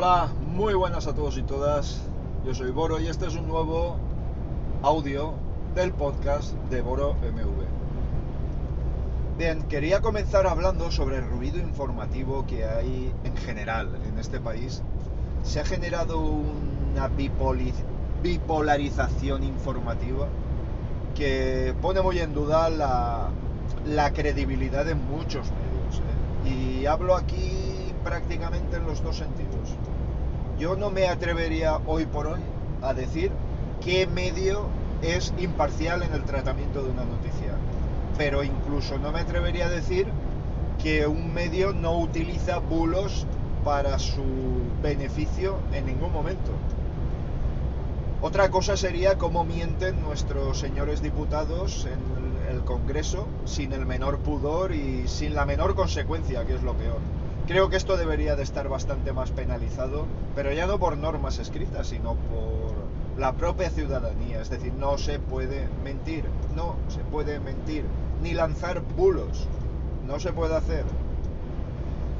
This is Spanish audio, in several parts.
Hola, muy buenas a todos y todas. Yo soy Boro y este es un nuevo audio del podcast de Boro MV. Bien, quería comenzar hablando sobre el ruido informativo que hay en general en este país. Se ha generado una bipolarización informativa que pone muy en duda la, la credibilidad de muchos medios. ¿eh? Y hablo aquí prácticamente en los dos sentidos. Yo no me atrevería hoy por hoy a decir qué medio es imparcial en el tratamiento de una noticia. Pero incluso no me atrevería a decir que un medio no utiliza bulos para su beneficio en ningún momento. Otra cosa sería cómo mienten nuestros señores diputados en el Congreso sin el menor pudor y sin la menor consecuencia, que es lo peor. Creo que esto debería de estar bastante más penalizado, pero ya no por normas escritas, sino por la propia ciudadanía. Es decir, no se puede mentir, no se puede mentir, ni lanzar bulos, no se puede hacer.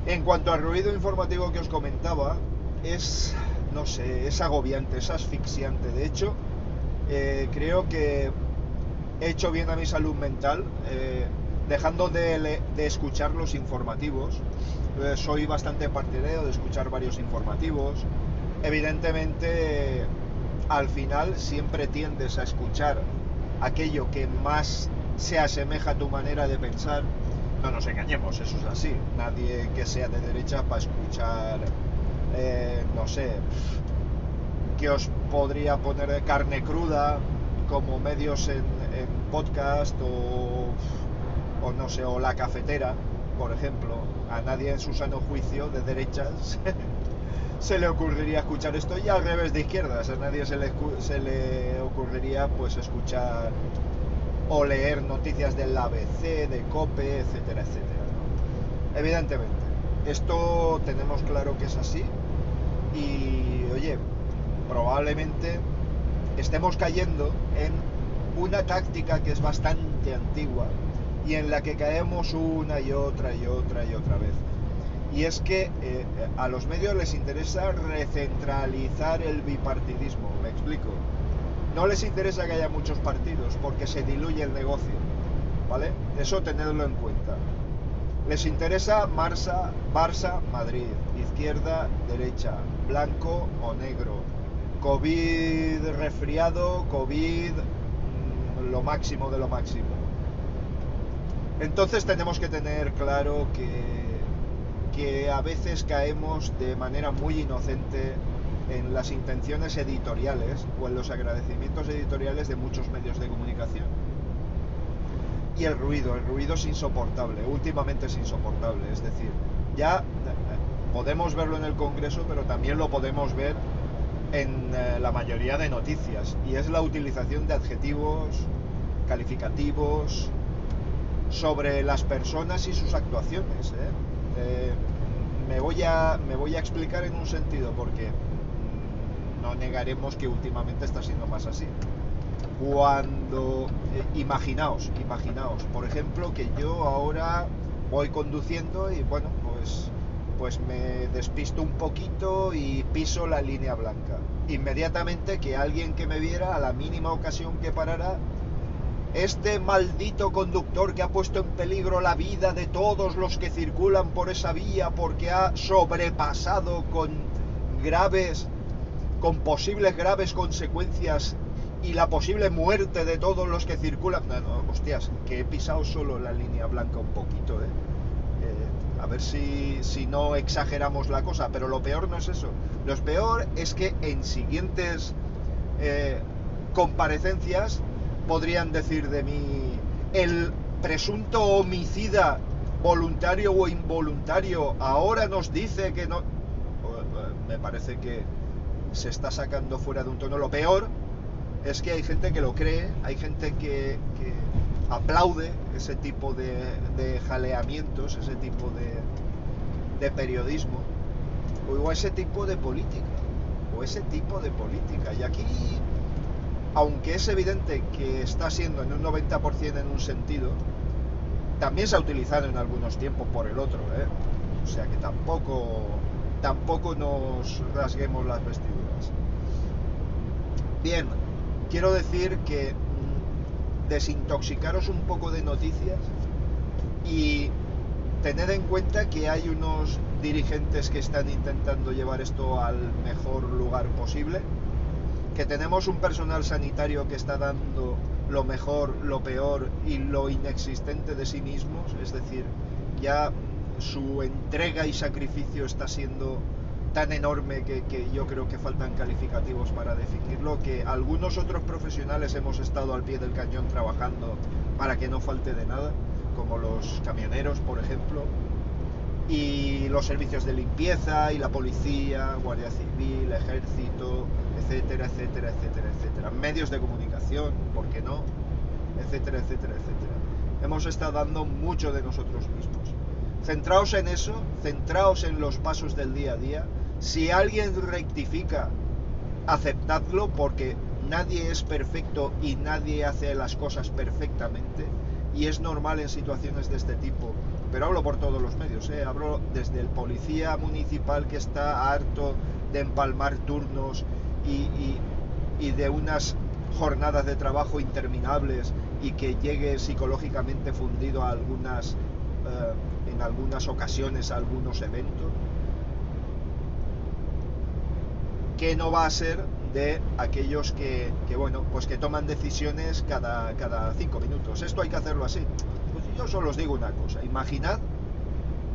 En cuanto al ruido informativo que os comentaba, es, no sé, es agobiante, es asfixiante. De hecho, eh, creo que he hecho bien a mi salud mental, eh, dejando de, escuchar los informativos. Eh, soy bastante partidario de escuchar varios informativos. Evidentemente, al final siempre tiendes a escuchar aquello que más se asemeja a tu manera de pensar. No nos engañemos, eso es así. Nadie que sea de derecha para escuchar, eh, no sé, que os podría poner de carne cruda como medios en, podcast o, o no sé, o la cafetera, por ejemplo. A nadie en su sano juicio de derechas se le ocurriría escuchar esto y al revés de izquierdas. A nadie se le, se le ocurriría pues escuchar o leer noticias del ABC, de COPE, etcétera, etcétera. Evidentemente, esto tenemos claro que es así y oye, probablemente estemos cayendo en una táctica que es bastante antigua y en la que caemos una y otra y otra y otra vez. Y es que eh, a los medios les interesa recentralizar el bipartidismo, me explico. No les interesa que haya muchos partidos porque se diluye el negocio, ¿vale? Eso tenedlo en cuenta. Les interesa Marsa, Barça, Madrid, izquierda, derecha, blanco o negro, COVID resfriado, COVID mm, lo máximo de lo máximo. Entonces tenemos que tener claro que, que a veces caemos de manera muy inocente en las intenciones editoriales o en los agradecimientos editoriales de muchos medios de comunicación. Y el ruido, el ruido es insoportable, últimamente es insoportable, es decir, ya eh, podemos verlo en el Congreso, pero también lo podemos ver en eh, la mayoría de noticias, y es la utilización de adjetivos calificativos sobre las personas y sus actuaciones. ¿eh? Eh, me, voy a, explicar en un sentido, porque no negaremos que últimamente está siendo más así. Cuando, eh, imaginaos, imaginaos, por ejemplo, que yo ahora voy conduciendo y bueno, pues, pues me despisto un poquito y piso la línea blanca. Inmediatamente que alguien que me viera a la mínima ocasión que parara, este maldito conductor que ha puesto en peligro la vida de todos los que circulan por esa vía porque ha sobrepasado con graves, con posibles graves consecuencias y la posible muerte de todos los que circulan. No, no, hostias, que he pisado solo la línea blanca un poquito, ¿eh? Eh, a ver si, si no exageramos la cosa, pero lo peor no es eso. Lo peor es que en siguientes eh, comparecencias podrían decir de mí el presunto homicida voluntario o involuntario ahora nos dice que no me parece que se está sacando fuera de un tono. Lo peor es que hay gente que lo cree hay gente que, aplaude ese tipo de, de jaleamientos ese tipo de, de periodismo o ese tipo de política o ese tipo de política. Y aquí aunque es evidente que está siendo en un 90% en un sentido, también se ha utilizado en algunos tiempos por el otro, ¿eh? O sea que tampoco, tampoco nos rasguemos las vestiduras. Bien, quiero decir que mm, desintoxicaros un poco de noticias y tened en cuenta que hay unos dirigentes que están intentando llevar esto al mejor lugar posible, que tenemos un personal sanitario que está dando lo mejor, lo peor y lo inexistente de sí mismos, es decir, ya su entrega y sacrificio está siendo tan enorme que, yo creo que faltan calificativos para definirlo, que algunos otros profesionales hemos estado al pie del cañón trabajando para que no falte de nada, como los camioneros, por ejemplo, y los servicios de limpieza y la policía, guardia civil, ejército, etcétera, etcétera, etcétera, etcétera. Medios de comunicación, ¿por qué no? Etcétera, etcétera, etcétera. Hemos estado dando mucho de nosotros mismos. Centraos en eso, centraos en los pasos del día a día. Si alguien rectifica, aceptadlo porque nadie es perfecto y nadie hace las cosas perfectamente y es normal en situaciones de este tipo. Pero hablo por todos los medios, ¿eh? hablo desde el policía municipal que está harto de empalmar turnos y, de unas jornadas de trabajo interminables y que llegue psicológicamente fundido a algunas, eh, en algunas ocasiones a algunos eventos, que no va a ser de aquellos que, bueno, pues que toman decisiones cada, cada cinco minutos. Esto hay que hacerlo así. Yo solo os digo una cosa, imaginad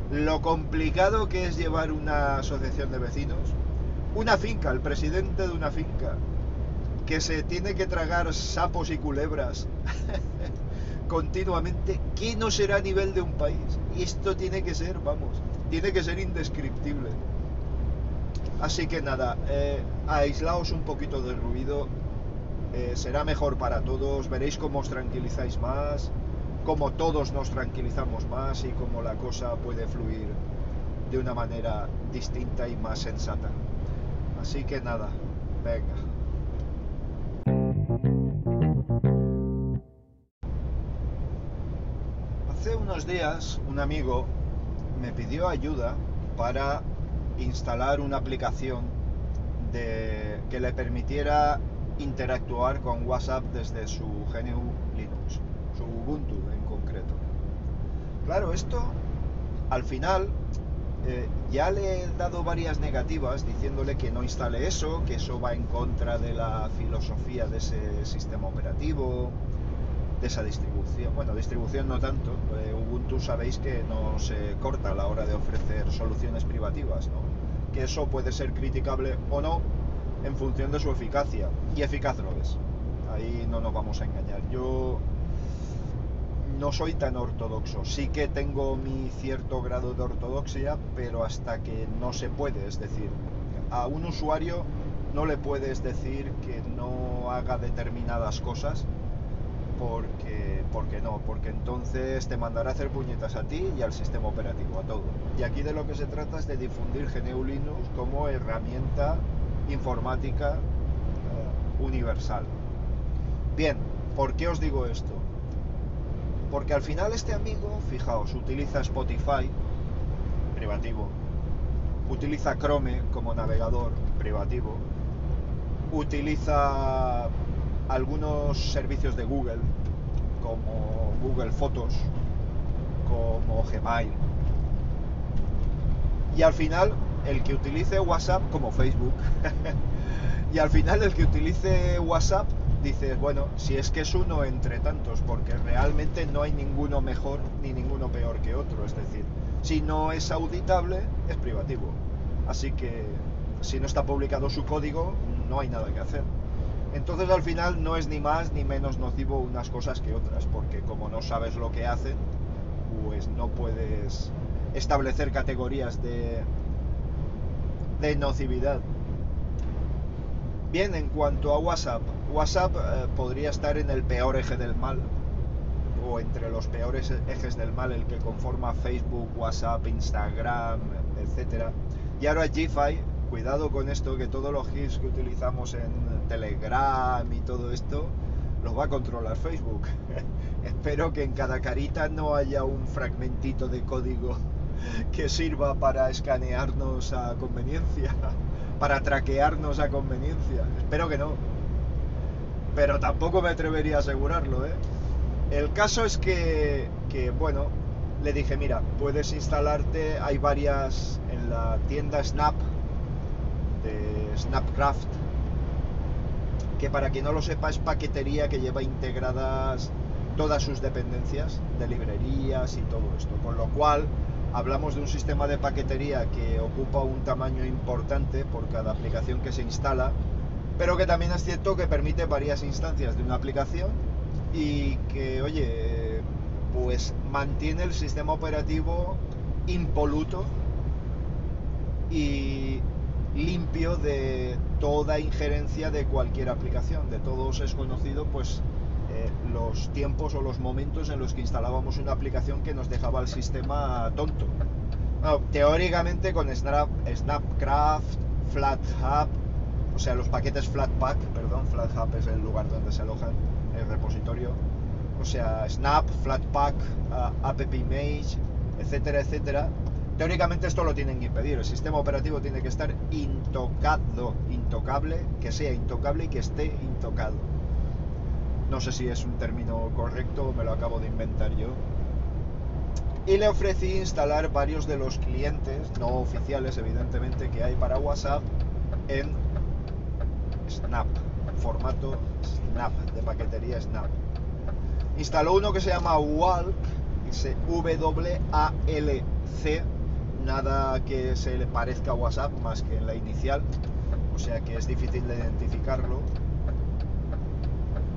lo complicado que es llevar una asociación de vecinos una finca, el presidente de una finca, que se tiene que tragar sapos y culebras continuamente, ¿qué no será a nivel de un país? Esto tiene que ser, vamos, tiene que ser indescriptible. Así que nada, eh, aislaos un poquito del ruido, eh, será mejor para todos, veréis cómo os tranquilizáis más, cómo todos nos tranquilizamos más y cómo la cosa puede fluir de una manera distinta y más sensata. Así que nada, venga. Hace unos días un amigo me pidió ayuda para instalar una aplicación de, que le permitiera interactuar con WhatsApp desde su GNU Linux, su Ubuntu concreto. Claro, esto al final eh, ya le he dado varias negativas diciéndole que no instale eso, que eso va en contra de la filosofía de ese sistema operativo, de esa distribución. Bueno, distribución no tanto. Ubuntu sabéis que no se corta a la hora de ofrecer soluciones privativas, ¿no? Que eso puede ser criticable o no en función de su eficacia. Y eficaz lo es. Ahí no nos vamos a engañar. Yo no soy tan ortodoxo. Sí que tengo mi cierto grado de ortodoxia, pero hasta que no se puede. Es decir, a un usuario no le puedes decir que no haga determinadas cosas porque, porque no, porque entonces te mandará a hacer puñetas a ti y al sistema operativo, a todo. Y aquí de lo que se trata es de difundir GNU Linux como herramienta informática eh, universal. Bien, ¿por qué os digo esto? Porque al final este amigo, fijaos, utiliza Spotify privativo, utiliza Chrome como navegador privativo, utiliza algunos servicios de Google como Google Fotos, como Gmail. Y al final el que utilice WhatsApp como Facebook. y al final el que utilice WhatsApp dices, bueno, si es que es uno entre tantos, porque realmente no hay ninguno mejor ni ninguno peor que otro. Es decir, si no es auditable, es privativo. Así que si no está publicado su código, no hay nada que hacer. Entonces al final no es ni más ni menos nocivo unas cosas que otras, porque como no sabes lo que hacen, pues no puedes establecer categorías de, de nocividad. Bien, en cuanto a WhatsApp, WhatsApp eh, podría estar en el peor eje del mal, o entre los peores ejes del mal, el que conforma Facebook, WhatsApp, Instagram, etc. Y ahora GFI, cuidado con esto, que todos los GIFs que utilizamos en Telegram y todo esto, los va a controlar Facebook. Espero que en cada carita no haya un fragmentito de código que sirva para escanearnos a conveniencia, para traquearnos a conveniencia. Espero que no. Pero tampoco me atrevería a asegurarlo, ¿eh? El caso es que, que, bueno, le dije, mira, puedes instalarte, hay varias en la tienda Snap, de Snapcraft, que para quien no lo sepa es paquetería que lleva integradas todas sus dependencias de librerías y todo esto. Con lo cual hablamos de un sistema de paquetería que ocupa un tamaño importante por cada aplicación que se instala, pero que también es cierto que permite varias instancias de una aplicación y que, oye, pues mantiene el sistema operativo impoluto y limpio de toda injerencia de cualquier aplicación. De todos es conocido pues eh, los tiempos o los momentos en los que instalábamos una aplicación que nos dejaba el sistema tonto. teóricamente con Snap, Snapcraft, FlatHub, o sea, los paquetes Flatpak, perdón, FlatHub es el lugar donde se alojan el repositorio, o sea, Snap, Flatpak, uh, AppImage, etcétera, etcétera, Teóricamente esto lo tienen que impedir, el sistema operativo tiene que estar intocado, intocable, que sea intocable y que esté intocado. No sé si es un término correcto, me lo acabo de inventar yo. Y le ofrecí instalar varios de los clientes, no oficiales evidentemente, que hay para WhatsApp en Snap, formato Snap, de paquetería Snap. Instaló uno que se llama Walk, W-A-L-C, nada que se le parezca a WhatsApp más que en la inicial, o sea que es difícil de identificarlo.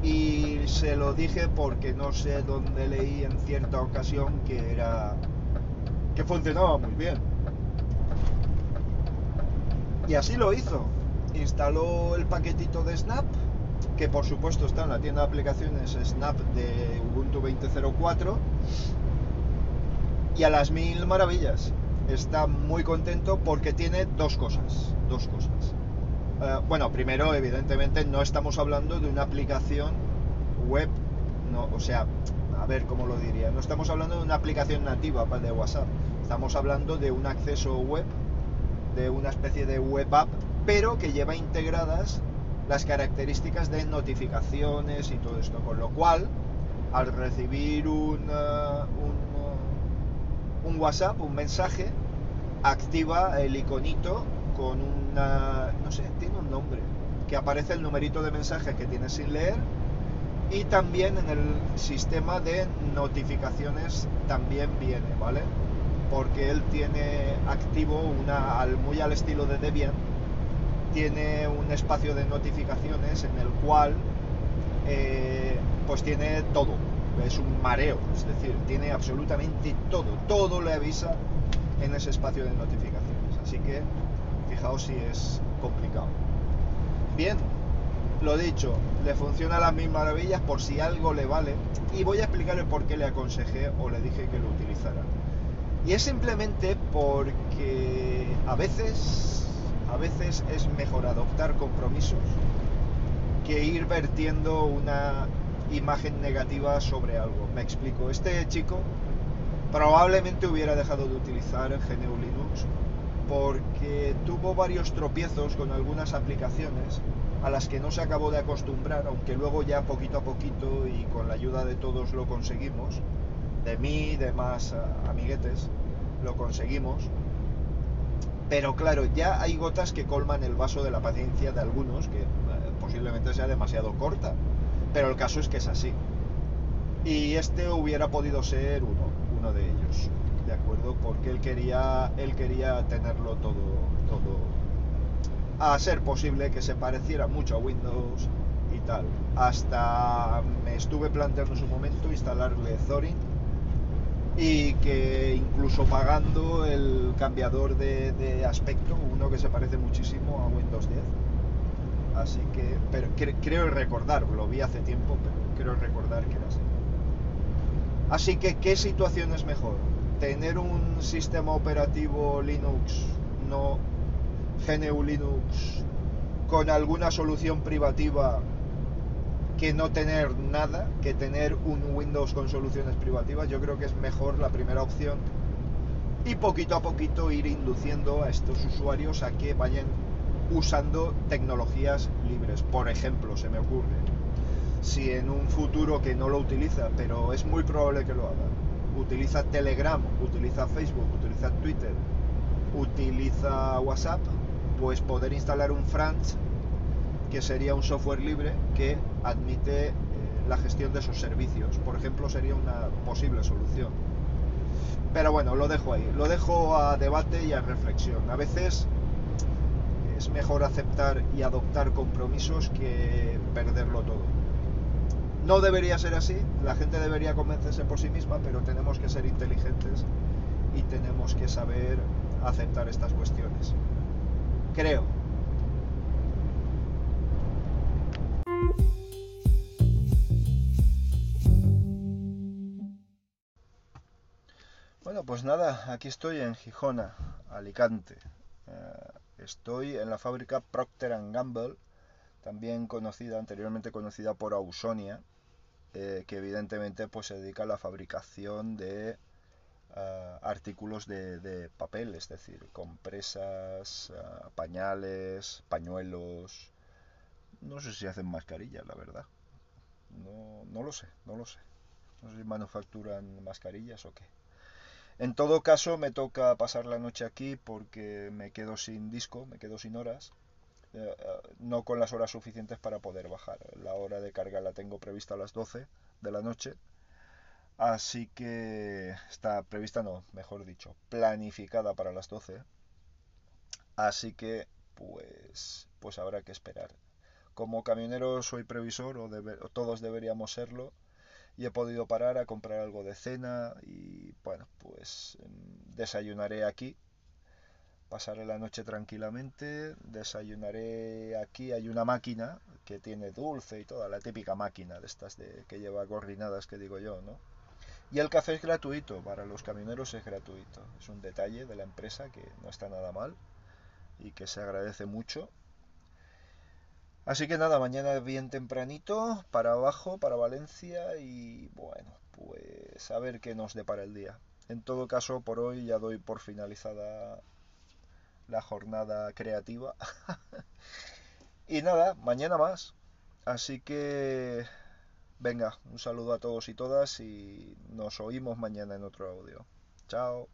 Y se lo dije porque no sé dónde leí en cierta ocasión que era que funcionaba muy bien. Y así lo hizo. Instaló el paquetito de Snap, que por supuesto está en la tienda de aplicaciones Snap de Ubuntu 20.04 y a las mil maravillas está muy contento porque tiene dos cosas. Dos cosas. Eh, bueno, primero, evidentemente, no estamos hablando de una aplicación web, no, o sea, a ver cómo lo diría, no estamos hablando de una aplicación nativa de WhatsApp, estamos hablando de un acceso web, de una especie de web app, pero que lleva integradas las características de notificaciones y todo esto, con lo cual, al recibir un, eh, un WhatsApp, un mensaje, activa el iconito con una, no sé, tiene un nombre, que aparece el numerito de mensajes que tienes sin leer y también en el sistema de notificaciones también viene, ¿vale? Porque él tiene activo una, muy al estilo de Debian, tiene un espacio de notificaciones en el cual eh, pues tiene todo, es un mareo, es decir, tiene absolutamente todo, todo le avisa en ese espacio de notificaciones. Así que fijaos si es complicado. Bien, lo dicho, le funciona a las mil maravillas por si algo le vale y voy a explicarle por qué le aconsejé o le dije que lo utilizara. Y es simplemente porque a veces, a veces es mejor adoptar compromisos que ir vertiendo una imagen negativa sobre algo. Me explico. Este chico probablemente hubiera dejado de utilizar GNU Linux porque tuvo varios tropiezos con algunas aplicaciones a las que no se acabó de acostumbrar, aunque luego ya poquito a poquito y con la ayuda de todos lo conseguimos, de mí, de más amiguetes, lo conseguimos. Pero claro, ya hay gotas que colman el vaso de la paciencia de algunos, que eh, posiblemente sea demasiado corta pero el caso es que es así. Y este hubiera podido ser uno, uno de ellos, ¿de acuerdo? Porque él quería, él quería tenerlo todo, todo a ser posible que se pareciera mucho a Windows y tal. Hasta me estuve planteando en su momento instalarle Thorin y que incluso pagando el cambiador de aspecto, uno que se parece muchísimo a Windows 10 Así que, pero creo recordar, lo vi hace tiempo, pero creo recordar que era así. Así que, ¿qué situación es mejor? ¿Tener un sistema operativo Linux, no GNU Linux, con alguna solución privativa que no tener nada, que tener un Windows con soluciones privativas? Yo creo que es mejor la primera opción y poquito a poquito ir induciendo a estos usuarios a que vayan usando tecnologías libres. Por ejemplo, se me ocurre, si en un futuro que no lo utiliza, pero es muy probable que lo haga, utiliza Telegram, utiliza Facebook, utiliza Twitter, utiliza WhatsApp, pues poder instalar un Franz, que sería un software libre que admite eh, la gestión de esos servicios. Por ejemplo, sería una posible solución. Pero bueno, lo dejo ahí, lo dejo a debate y a reflexión. A veces es mejor aceptar y adoptar compromisos que perderlo todo. No debería ser así, la gente debería convencerse por sí misma, pero tenemos que ser inteligentes y tenemos que saber aceptar estas cuestiones. Creo. Bueno, pues nada, aquí estoy en Gijona, Alicante. Eh, Estoy en la fábrica Procter Gamble, también conocida, anteriormente conocida por Ausonia, eh, que evidentemente pues, se dedica a la fabricación de ah, artículos de, papel, es decir, compresas, ah, pañales, pañuelos. No sé si hacen mascarillas, la verdad. No, no lo sé, no lo sé. No sé si manufacturan mascarillas o qué. En todo caso, me toca pasar la noche aquí porque me quedo sin disco, me quedo sin horas. Eh, eh, no con las horas suficientes para poder bajar. La hora de carga la tengo prevista a las 12 de la noche. Así que está prevista, no, mejor dicho, planificada para las 12. Así que, pues, pues habrá que esperar. Como camionero soy previsor, o, o todos deberíamos serlo y he podido parar a comprar algo de cena y bueno, pues em, desayunaré aquí. Pasaré la noche tranquilamente, desayunaré aquí, hay una máquina que tiene dulce y toda, la típica máquina de estas de, que lleva gorrinadas que digo yo, ¿no? Y el café es gratuito, para los camioneros es gratuito. Es un detalle de la empresa que no está nada mal y que se agradece mucho Así que nada, mañana bien tempranito, para abajo, para Valencia y bueno, pues a ver qué nos depara el día. En todo caso, por hoy ya doy por finalizada la jornada creativa. y nada, mañana más. Así que venga, un saludo a todos y todas y nos oímos mañana en otro audio. Chao.